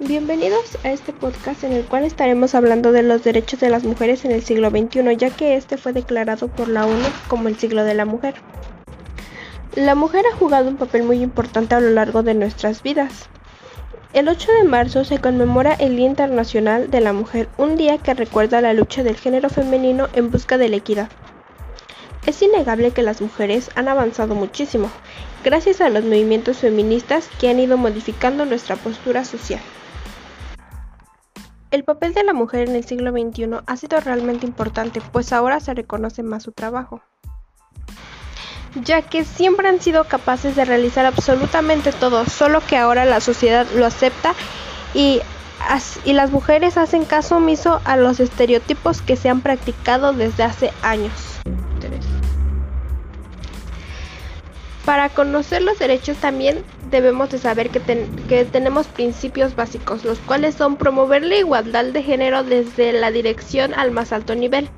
Bienvenidos a este podcast en el cual estaremos hablando de los derechos de las mujeres en el siglo XXI, ya que este fue declarado por la ONU como el siglo de la mujer. La mujer ha jugado un papel muy importante a lo largo de nuestras vidas. El 8 de marzo se conmemora el Día Internacional de la Mujer, un día que recuerda la lucha del género femenino en busca de la equidad. Es innegable que las mujeres han avanzado muchísimo, gracias a los movimientos feministas que han ido modificando nuestra postura social. El papel de la mujer en el siglo XXI ha sido realmente importante, pues ahora se reconoce más su trabajo, ya que siempre han sido capaces de realizar absolutamente todo, solo que ahora la sociedad lo acepta y, y las mujeres hacen caso omiso a los estereotipos que se han practicado desde hace años. Para conocer los derechos también debemos de saber que, que, tenemos principios básicos, los cuales son promover la igualdad de género desde la dirección al más alto nivel,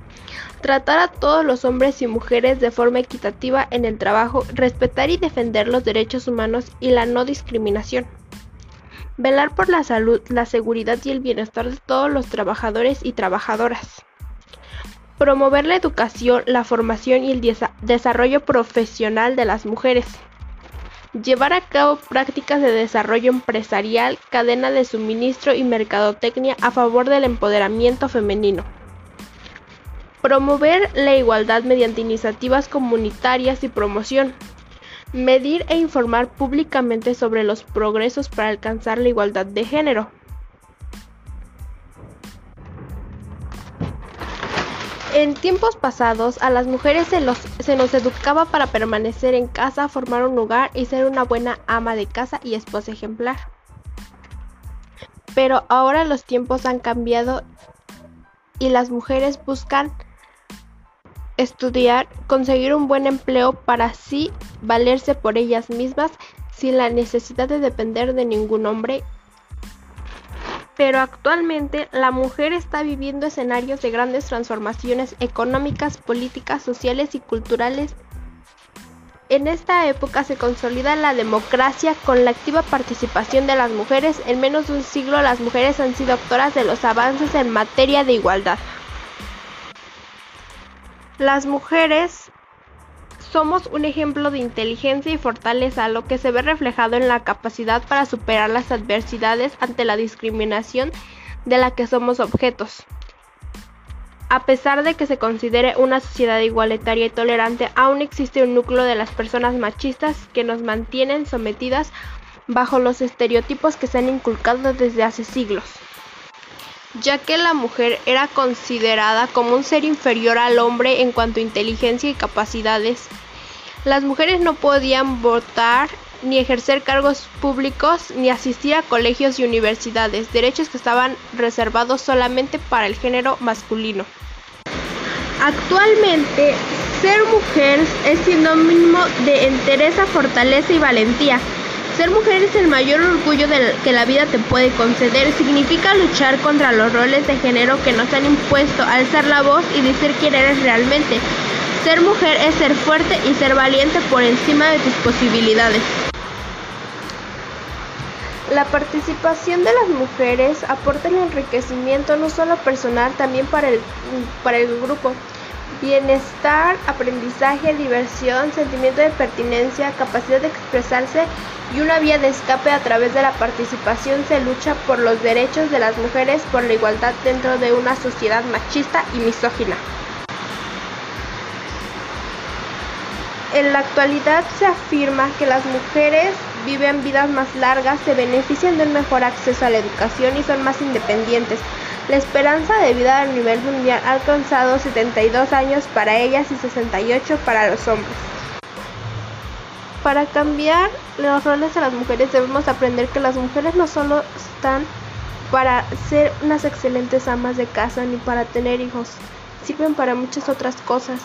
tratar a todos los hombres y mujeres de forma equitativa en el trabajo, respetar y defender los derechos humanos y la no discriminación, velar por la salud, la seguridad y el bienestar de todos los trabajadores y trabajadoras promover la educación, la formación y el desarrollo profesional de las mujeres, llevar a cabo prácticas de desarrollo empresarial, cadena de suministro y mercadotecnia a favor del empoderamiento femenino. Promover la igualdad mediante iniciativas comunitarias y promoción. Medir e informar públicamente sobre los progresos para alcanzar la igualdad de género. En tiempos pasados a las mujeres se, nos educaba para permanecer en casa, formar un hogar y ser una buena ama de casa y esposa ejemplar. Pero ahora los tiempos han cambiado y las mujeres buscan estudiar, conseguir un buen empleo para así valerse por ellas mismas sin la necesidad de depender de ningún hombre pero actualmente la mujer está viviendo escenarios de grandes transformaciones económicas, políticas, sociales y culturales. En esta época se consolida la democracia con la activa participación de las mujeres. En menos de un siglo las mujeres han sido autoras de los avances en materia de igualdad. Las mujeres somos un ejemplo de inteligencia y fortaleza, lo que se ve reflejado en la capacidad para superar las adversidades ante la discriminación de la que somos objetos. A pesar de que se considere una sociedad igualitaria y tolerante, aún existe un núcleo de las personas machistas que nos mantienen sometidas bajo los estereotipos que se han inculcado desde hace siglos ya que la mujer era considerada como un ser inferior al hombre en cuanto a inteligencia y capacidades. Las mujeres no podían votar ni ejercer cargos públicos ni asistir a colegios y universidades, derechos que estaban reservados solamente para el género masculino. Actualmente, ser mujer es sinónimo de entereza, fortaleza y valentía. Ser mujer es el mayor orgullo que la vida te puede conceder. Significa luchar contra los roles de género que nos han impuesto, alzar la voz y decir quién eres realmente. Ser mujer es ser fuerte y ser valiente por encima de tus posibilidades. La participación de las mujeres aporta el enriquecimiento no solo personal, también para el, para el grupo. Bienestar, aprendizaje, diversión, sentimiento de pertinencia, capacidad de expresarse y una vía de escape a través de la participación se lucha por los derechos de las mujeres, por la igualdad dentro de una sociedad machista y misógina. En la actualidad se afirma que las mujeres viven vidas más largas, se benefician de un mejor acceso a la educación y son más independientes. La esperanza de vida a nivel mundial ha alcanzado 72 años para ellas y 68 para los hombres. Para cambiar los roles de las mujeres debemos aprender que las mujeres no solo están para ser unas excelentes amas de casa ni para tener hijos, sirven para muchas otras cosas.